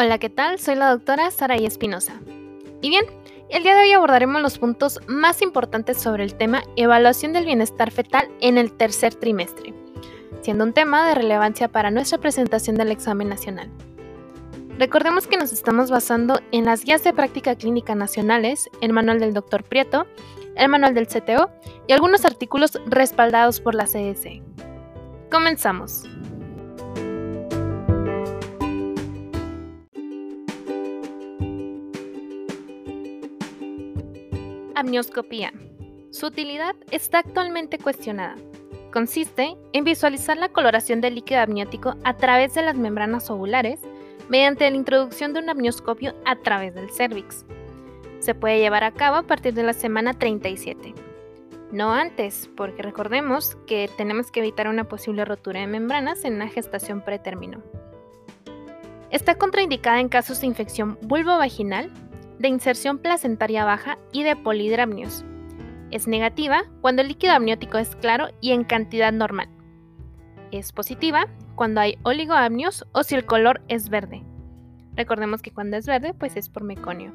Hola, ¿qué tal? Soy la doctora Saraí Espinosa. Y bien, el día de hoy abordaremos los puntos más importantes sobre el tema evaluación del bienestar fetal en el tercer trimestre, siendo un tema de relevancia para nuestra presentación del examen nacional. Recordemos que nos estamos basando en las guías de práctica clínica nacionales, el manual del Dr. Prieto, el manual del CTO y algunos artículos respaldados por la CDC. Comenzamos. Amnioscopía. Su utilidad está actualmente cuestionada. Consiste en visualizar la coloración del líquido amniótico a través de las membranas ovulares mediante la introducción de un amnioscopio a través del cervix. Se puede llevar a cabo a partir de la semana 37. No antes, porque recordemos que tenemos que evitar una posible rotura de membranas en una gestación pretérmino. Está contraindicada en casos de infección vulvovaginal, de inserción placentaria baja y de polidramnios. Es negativa cuando el líquido amniótico es claro y en cantidad normal. Es positiva cuando hay oligoamnios o si el color es verde. Recordemos que cuando es verde, pues es por meconio.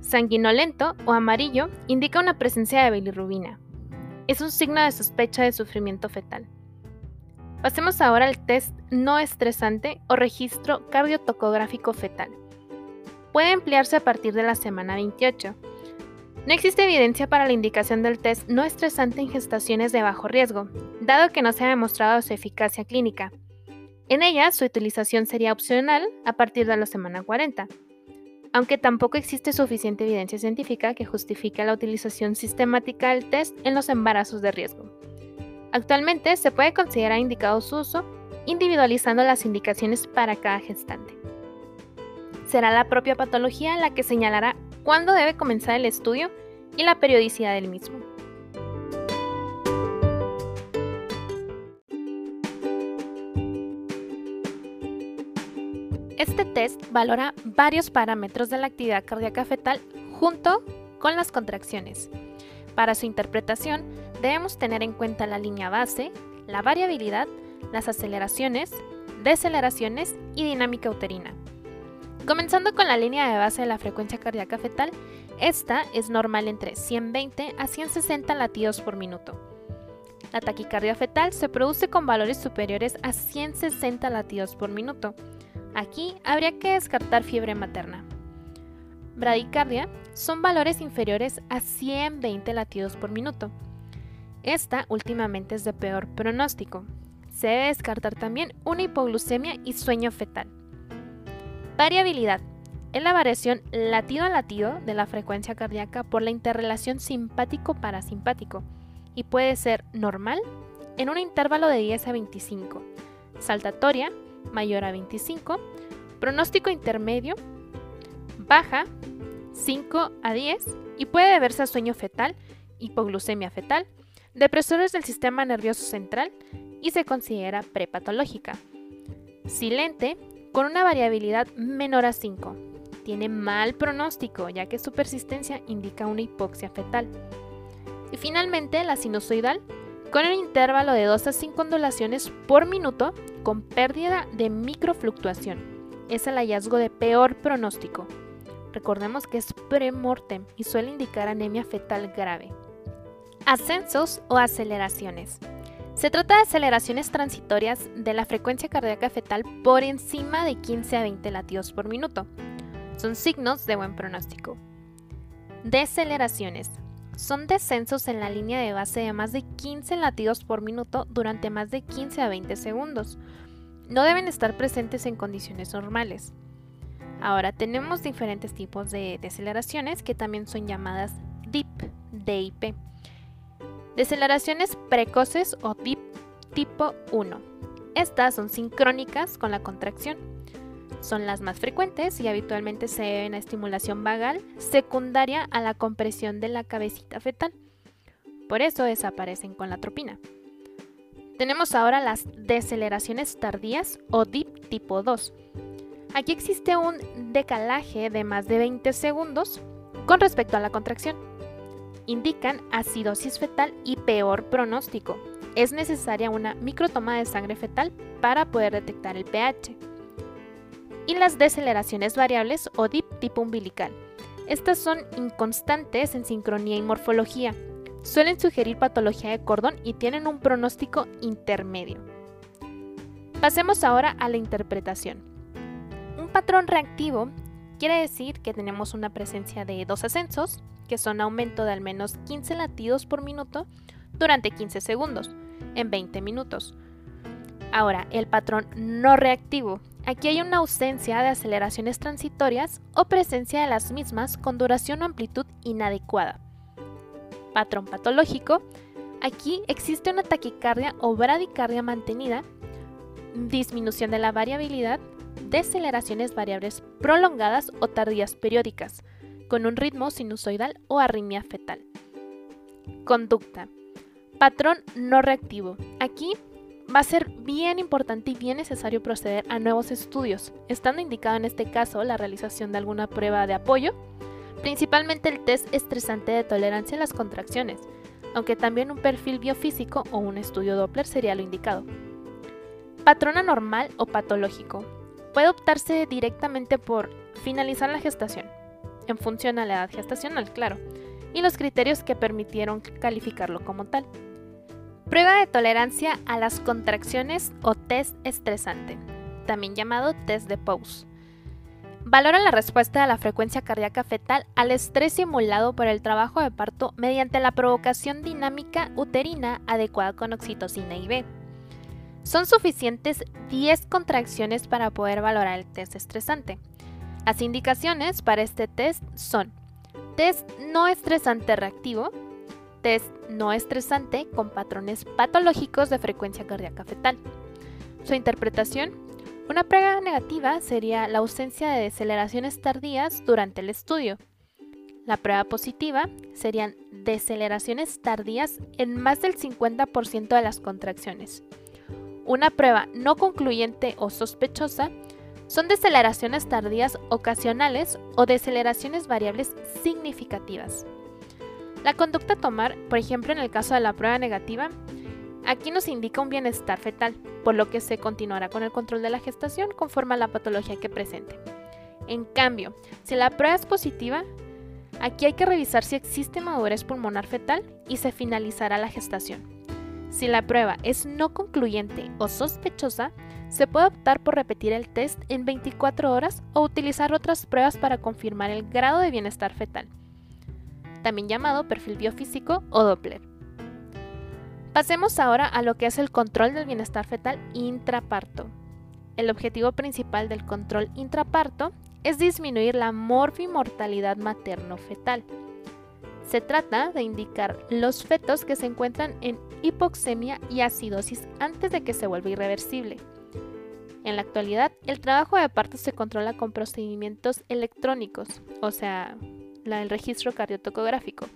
Sanguinolento o amarillo indica una presencia de bilirrubina. Es un signo de sospecha de sufrimiento fetal. Pasemos ahora al test no estresante o registro cardiotocográfico fetal puede emplearse a partir de la semana 28. No existe evidencia para la indicación del test no estresante en gestaciones de bajo riesgo, dado que no se ha demostrado su eficacia clínica. En ella, su utilización sería opcional a partir de la semana 40, aunque tampoco existe suficiente evidencia científica que justifique la utilización sistemática del test en los embarazos de riesgo. Actualmente se puede considerar indicado su uso individualizando las indicaciones para cada gestante será la propia patología la que señalará cuándo debe comenzar el estudio y la periodicidad del mismo. Este test valora varios parámetros de la actividad cardíaca fetal junto con las contracciones. Para su interpretación debemos tener en cuenta la línea base, la variabilidad, las aceleraciones, deceleraciones y dinámica uterina. Comenzando con la línea de base de la frecuencia cardíaca fetal, esta es normal entre 120 a 160 latidos por minuto. La taquicardia fetal se produce con valores superiores a 160 latidos por minuto. Aquí habría que descartar fiebre materna. Bradicardia son valores inferiores a 120 latidos por minuto. Esta últimamente es de peor pronóstico. Se debe descartar también una hipoglucemia y sueño fetal. Variabilidad. Es la variación latido a latido de la frecuencia cardíaca por la interrelación simpático-parasimpático y puede ser normal en un intervalo de 10 a 25, saltatoria mayor a 25, pronóstico intermedio, baja 5 a 10 y puede deberse a sueño fetal, hipoglucemia fetal, depresores del sistema nervioso central y se considera prepatológica. Silente con una variabilidad menor a 5. Tiene mal pronóstico ya que su persistencia indica una hipoxia fetal. Y finalmente la sinusoidal con un intervalo de 2 a 5 ondulaciones por minuto con pérdida de microfluctuación. Es el hallazgo de peor pronóstico. Recordemos que es premortem y suele indicar anemia fetal grave. Ascensos o aceleraciones. Se trata de aceleraciones transitorias de la frecuencia cardíaca fetal por encima de 15 a 20 latidos por minuto. Son signos de buen pronóstico. Deceleraciones. Son descensos en la línea de base de más de 15 latidos por minuto durante más de 15 a 20 segundos. No deben estar presentes en condiciones normales. Ahora tenemos diferentes tipos de deceleraciones que también son llamadas DIP, DIP. Deceleraciones precoces o DIP tipo 1. Estas son sincrónicas con la contracción. Son las más frecuentes y habitualmente se deben a estimulación vagal secundaria a la compresión de la cabecita fetal. Por eso desaparecen con la tropina. Tenemos ahora las deceleraciones tardías o DIP tipo 2. Aquí existe un decalaje de más de 20 segundos con respecto a la contracción indican acidosis fetal y peor pronóstico. Es necesaria una microtoma de sangre fetal para poder detectar el pH. y las deceleraciones variables o DIP tipo umbilical. Estas son inconstantes en sincronía y morfología. Suelen sugerir patología de cordón y tienen un pronóstico intermedio. Pasemos ahora a la interpretación. Un patrón reactivo quiere decir que tenemos una presencia de dos ascensos, que son aumento de al menos 15 latidos por minuto durante 15 segundos, en 20 minutos. Ahora, el patrón no reactivo. Aquí hay una ausencia de aceleraciones transitorias o presencia de las mismas con duración o amplitud inadecuada. Patrón patológico. Aquí existe una taquicardia o bradicardia mantenida, disminución de la variabilidad, deceleraciones variables prolongadas o tardías periódicas, con un ritmo sinusoidal o arritmia fetal. Conducta. Patrón no reactivo. Aquí va a ser bien importante y bien necesario proceder a nuevos estudios, estando indicado en este caso la realización de alguna prueba de apoyo, principalmente el test estresante de tolerancia a las contracciones, aunque también un perfil biofísico o un estudio Doppler sería lo indicado. Patrón anormal o patológico. Puede optarse directamente por finalizar la gestación, en función a la edad gestacional, claro, y los criterios que permitieron calificarlo como tal. Prueba de tolerancia a las contracciones o test estresante, también llamado test de Pose. Valora la respuesta de la frecuencia cardíaca fetal al estrés simulado por el trabajo de parto mediante la provocación dinámica uterina adecuada con oxitocina B. Son suficientes 10 contracciones para poder valorar el test estresante. Las indicaciones para este test son test no estresante reactivo, test no estresante con patrones patológicos de frecuencia cardíaca fetal. Su interpretación. Una prueba negativa sería la ausencia de deceleraciones tardías durante el estudio. La prueba positiva serían deceleraciones tardías en más del 50% de las contracciones. Una prueba no concluyente o sospechosa son deceleraciones tardías ocasionales o deceleraciones variables significativas. La conducta a tomar, por ejemplo en el caso de la prueba negativa, aquí nos indica un bienestar fetal, por lo que se continuará con el control de la gestación conforme a la patología que presente. En cambio, si la prueba es positiva, aquí hay que revisar si existe madurez pulmonar fetal y se finalizará la gestación. Si la prueba es no concluyente o sospechosa, se puede optar por repetir el test en 24 horas o utilizar otras pruebas para confirmar el grado de bienestar fetal también llamado perfil biofísico o Doppler. Pasemos ahora a lo que es el control del bienestar fetal intraparto. El objetivo principal del control intraparto es disminuir la morfimortalidad materno-fetal. Se trata de indicar los fetos que se encuentran en hipoxemia y acidosis antes de que se vuelva irreversible. En la actualidad, el trabajo de parto se controla con procedimientos electrónicos, o sea, del registro cardiotocográfico,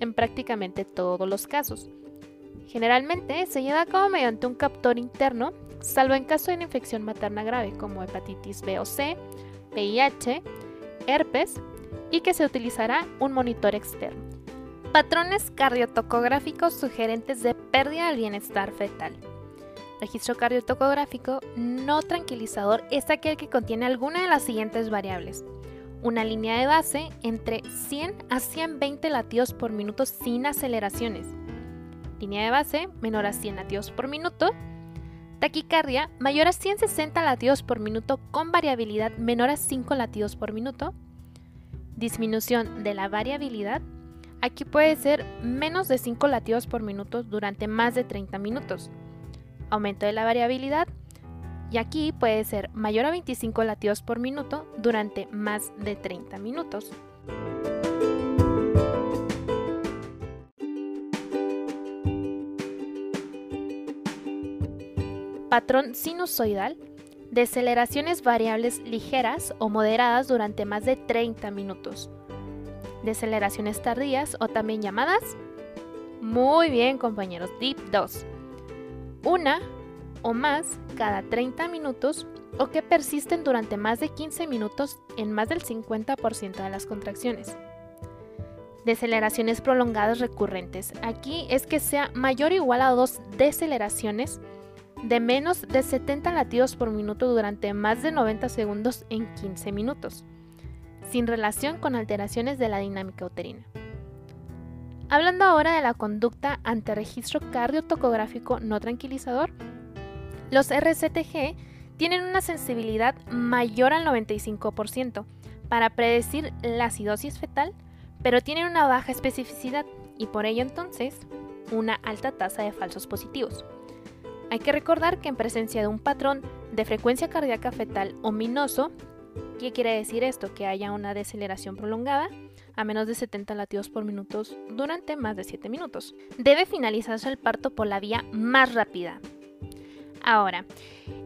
en prácticamente todos los casos. Generalmente se lleva a cabo mediante un captor interno, salvo en caso de una infección materna grave como hepatitis B o C, VIH, herpes y que se utilizará un monitor externo. Patrones cardiotocográficos sugerentes de pérdida del bienestar fetal. Registro cardiotocográfico no tranquilizador es aquel que contiene alguna de las siguientes variables una línea de base entre 100 a 120 latidos por minuto sin aceleraciones. Línea de base menor a 100 latidos por minuto. Taquicardia mayor a 160 latidos por minuto con variabilidad menor a 5 latidos por minuto. Disminución de la variabilidad. Aquí puede ser menos de 5 latidos por minuto durante más de 30 minutos. Aumento de la variabilidad y aquí puede ser mayor a 25 latidos por minuto durante más de 30 minutos. Patrón sinusoidal, deceleraciones variables ligeras o moderadas durante más de 30 minutos. Deceleraciones tardías o también llamadas. Muy bien compañeros, Deep 2. Una o más cada 30 minutos o que persisten durante más de 15 minutos en más del 50% de las contracciones. Deceleraciones prolongadas recurrentes. Aquí es que sea mayor o igual a dos deceleraciones de menos de 70 latidos por minuto durante más de 90 segundos en 15 minutos, sin relación con alteraciones de la dinámica uterina. Hablando ahora de la conducta ante registro cardiotocográfico no tranquilizador, los RCTG tienen una sensibilidad mayor al 95% para predecir la acidosis fetal, pero tienen una baja especificidad y por ello entonces una alta tasa de falsos positivos. Hay que recordar que en presencia de un patrón de frecuencia cardíaca fetal ominoso, ¿qué quiere decir esto? Que haya una deceleración prolongada a menos de 70 latidos por minuto durante más de 7 minutos. Debe finalizarse el parto por la vía más rápida. Ahora,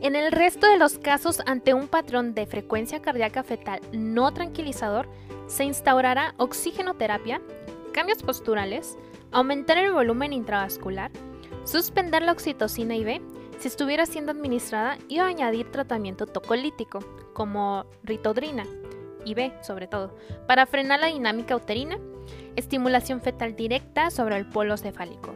en el resto de los casos ante un patrón de frecuencia cardíaca fetal no tranquilizador, se instaurará oxigenoterapia, cambios posturales, aumentar el volumen intravascular, suspender la oxitocina IV si estuviera siendo administrada y añadir tratamiento tocolítico, como ritodrina, IV sobre todo, para frenar la dinámica uterina, estimulación fetal directa sobre el polo cefálico.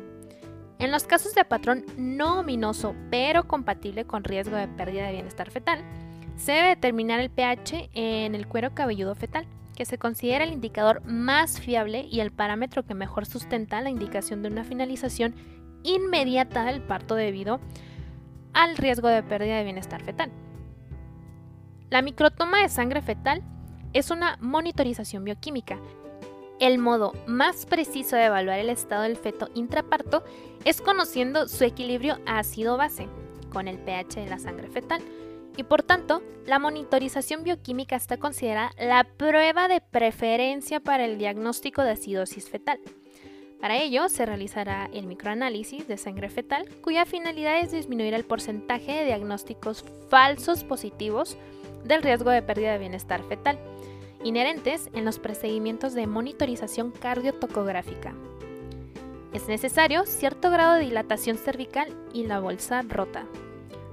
En los casos de patrón no ominoso pero compatible con riesgo de pérdida de bienestar fetal, se debe determinar el pH en el cuero cabelludo fetal que se considera el indicador más fiable y el parámetro que mejor sustenta la indicación de una finalización inmediata del parto debido al riesgo de pérdida de bienestar fetal. La microtoma de sangre fetal es una monitorización bioquímica. El modo más preciso de evaluar el estado del feto intraparto es conociendo su equilibrio ácido-base con el pH de la sangre fetal y por tanto, la monitorización bioquímica está considerada la prueba de preferencia para el diagnóstico de acidosis fetal. Para ello, se realizará el microanálisis de sangre fetal, cuya finalidad es disminuir el porcentaje de diagnósticos falsos positivos del riesgo de pérdida de bienestar fetal, inherentes en los procedimientos de monitorización cardiotocográfica. Es necesario cierto grado de dilatación cervical y la bolsa rota.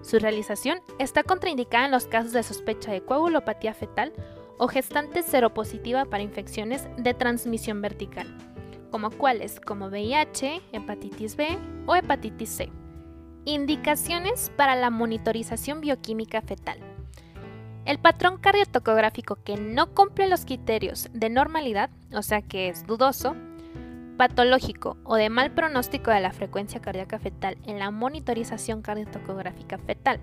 Su realización está contraindicada en los casos de sospecha de coagulopatía fetal o gestante seropositiva para infecciones de transmisión vertical, como cuáles como VIH, hepatitis B o hepatitis C. Indicaciones para la monitorización bioquímica fetal. El patrón cardiotocográfico que no cumple los criterios de normalidad, o sea que es dudoso, patológico o de mal pronóstico de la frecuencia cardíaca fetal en la monitorización cardiotocográfica fetal.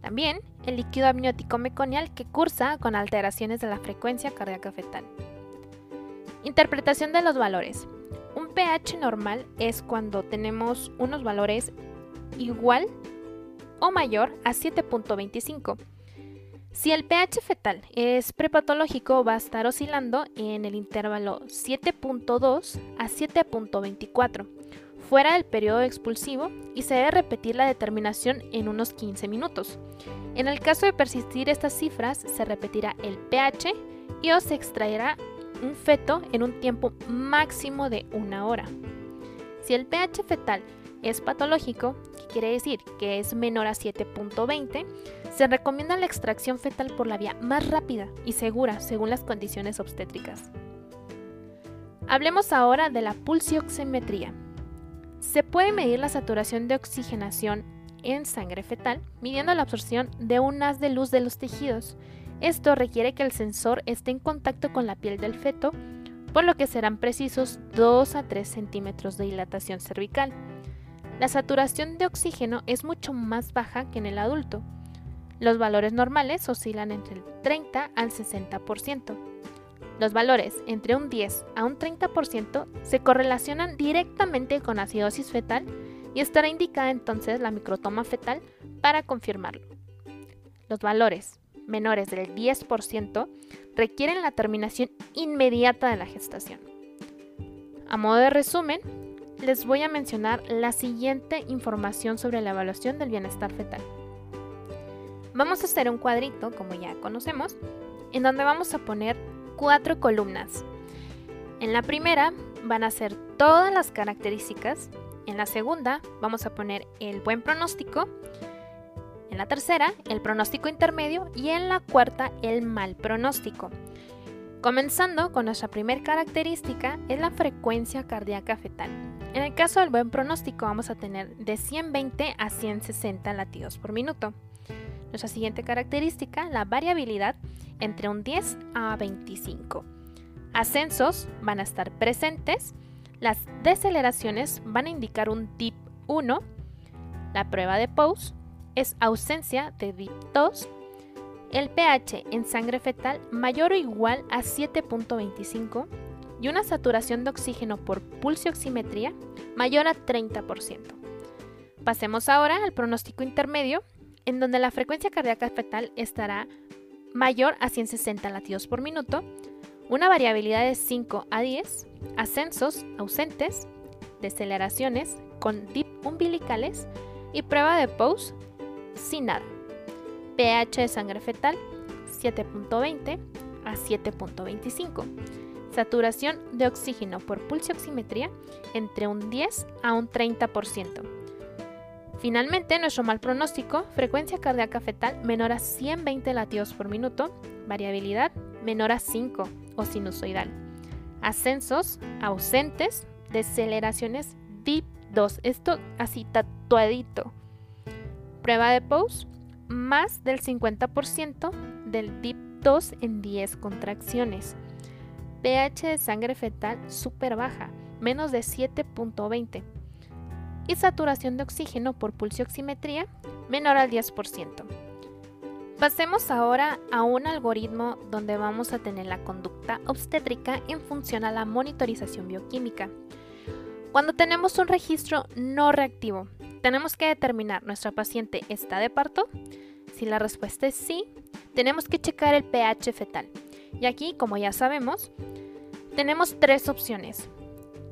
También el líquido amniótico meconial que cursa con alteraciones de la frecuencia cardíaca fetal. Interpretación de los valores. Un pH normal es cuando tenemos unos valores igual o mayor a 7.25 si el pH fetal es prepatológico, va a estar oscilando en el intervalo 7.2 a 7.24, fuera del periodo expulsivo, y se debe repetir la determinación en unos 15 minutos. En el caso de persistir estas cifras, se repetirá el pH y o se extraerá un feto en un tiempo máximo de una hora. Si el pH fetal es patológico, que quiere decir que es menor a 7.20, se recomienda la extracción fetal por la vía más rápida y segura según las condiciones obstétricas. Hablemos ahora de la pulsioximetría. Se puede medir la saturación de oxigenación en sangre fetal midiendo la absorción de un haz de luz de los tejidos. Esto requiere que el sensor esté en contacto con la piel del feto, por lo que serán precisos 2 a 3 centímetros de dilatación cervical. La saturación de oxígeno es mucho más baja que en el adulto, los valores normales oscilan entre el 30 al 60%. Los valores entre un 10 a un 30% se correlacionan directamente con acidosis fetal y estará indicada entonces la microtoma fetal para confirmarlo. Los valores menores del 10% requieren la terminación inmediata de la gestación. A modo de resumen, les voy a mencionar la siguiente información sobre la evaluación del bienestar fetal. Vamos a hacer un cuadrito, como ya conocemos, en donde vamos a poner cuatro columnas. En la primera van a ser todas las características, en la segunda vamos a poner el buen pronóstico, en la tercera el pronóstico intermedio y en la cuarta el mal pronóstico. Comenzando con nuestra primera característica es la frecuencia cardíaca fetal. En el caso del buen pronóstico vamos a tener de 120 a 160 latidos por minuto. Nuestra siguiente característica, la variabilidad entre un 10 a 25. Ascensos van a estar presentes, las deceleraciones van a indicar un dip 1, la prueba de Pose es ausencia de dip 2, el pH en sangre fetal mayor o igual a 7.25 y una saturación de oxígeno por pulsioximetría mayor a 30%. Pasemos ahora al pronóstico intermedio, en donde la frecuencia cardíaca fetal estará mayor a 160 latidos por minuto, una variabilidad de 5 a 10, ascensos ausentes, deceleraciones con dip umbilicales y prueba de pose sin nada pH de sangre fetal 7.20 a 7.25. Saturación de oxígeno por pulsioximetría entre un 10 a un 30%. Finalmente, nuestro mal pronóstico, frecuencia cardíaca fetal menor a 120 latidos por minuto, variabilidad menor a 5 o sinusoidal. Ascensos ausentes, deceleraciones DIP 2, esto así tatuadito. Prueba de pose más del 50% del DIP 2 en 10 contracciones. pH de sangre fetal súper baja, menos de 7.20. Y saturación de oxígeno por pulsioximetría menor al 10%. Pasemos ahora a un algoritmo donde vamos a tener la conducta obstétrica en función a la monitorización bioquímica. Cuando tenemos un registro no reactivo, tenemos que determinar, ¿nuestra paciente está de parto? Si la respuesta es sí, tenemos que checar el pH fetal. Y aquí, como ya sabemos, tenemos tres opciones.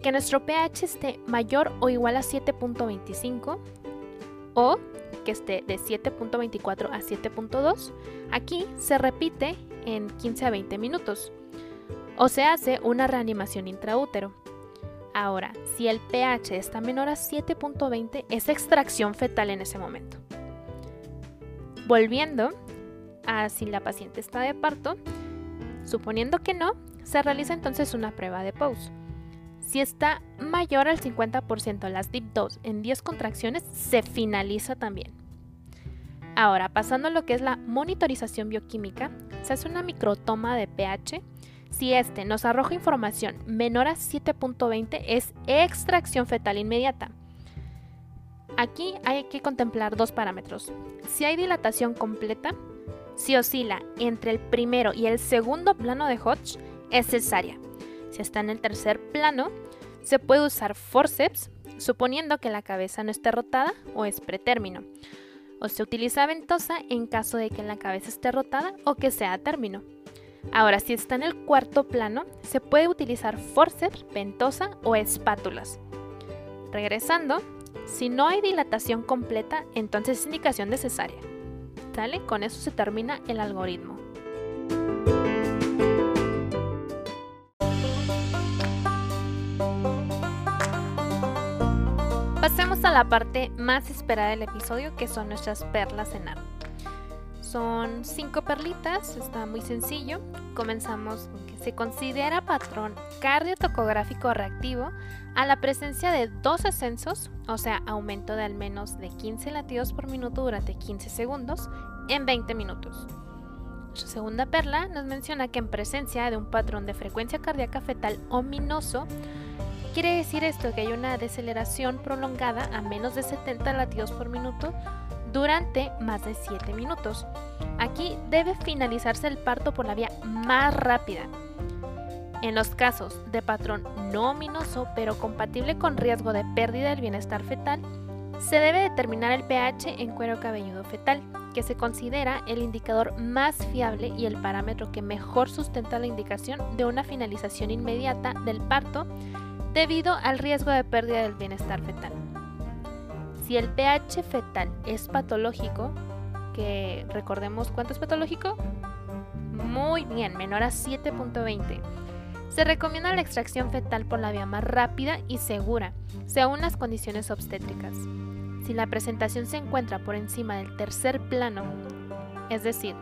Que nuestro pH esté mayor o igual a 7.25 o que esté de 7.24 a 7.2. Aquí se repite en 15 a 20 minutos o se hace una reanimación intraútero. Ahora, si el pH está menor a 7.20, es extracción fetal en ese momento. Volviendo a si la paciente está de parto, suponiendo que no, se realiza entonces una prueba de pause. Si está mayor al 50% las DIP2 en 10 contracciones, se finaliza también. Ahora, pasando a lo que es la monitorización bioquímica, se hace una microtoma de pH si este nos arroja información menor a 7.20 es extracción fetal inmediata. Aquí hay que contemplar dos parámetros. Si hay dilatación completa, si oscila entre el primero y el segundo plano de Hodge, es cesárea. Si está en el tercer plano, se puede usar forceps, suponiendo que la cabeza no esté rotada o es pretérmino. O se utiliza ventosa en caso de que la cabeza esté rotada o que sea término. Ahora, si está en el cuarto plano, se puede utilizar forceps, ventosa o espátulas. Regresando, si no hay dilatación completa, entonces es indicación de cesárea. ¿Sale? Con eso se termina el algoritmo. Pasemos a la parte más esperada del episodio, que son nuestras perlas en arte. Son cinco perlitas, está muy sencillo. Comenzamos con que se considera patrón cardiotocográfico reactivo a la presencia de dos ascensos, o sea, aumento de al menos de 15 latidos por minuto durante 15 segundos en 20 minutos. Su segunda perla nos menciona que en presencia de un patrón de frecuencia cardíaca fetal ominoso, quiere decir esto que hay una deceleración prolongada a menos de 70 latidos por minuto durante más de 7 minutos. Aquí debe finalizarse el parto por la vía más rápida. En los casos de patrón no ominoso pero compatible con riesgo de pérdida del bienestar fetal, se debe determinar el pH en cuero cabelludo fetal, que se considera el indicador más fiable y el parámetro que mejor sustenta la indicación de una finalización inmediata del parto debido al riesgo de pérdida del bienestar fetal. Si el pH fetal es patológico, que recordemos cuánto es patológico, muy bien, menor a 7.20. Se recomienda la extracción fetal por la vía más rápida y segura, según las condiciones obstétricas. Si la presentación se encuentra por encima del tercer plano, es decir,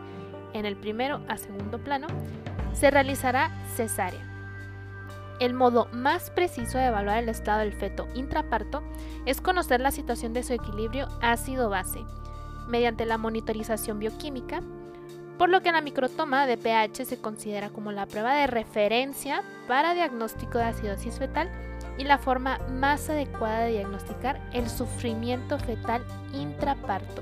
en el primero a segundo plano, se realizará cesárea. El modo más preciso de evaluar el estado del feto intraparto es conocer la situación de su equilibrio ácido-base mediante la monitorización bioquímica, por lo que la microtoma de pH se considera como la prueba de referencia para diagnóstico de acidosis fetal y la forma más adecuada de diagnosticar el sufrimiento fetal intraparto.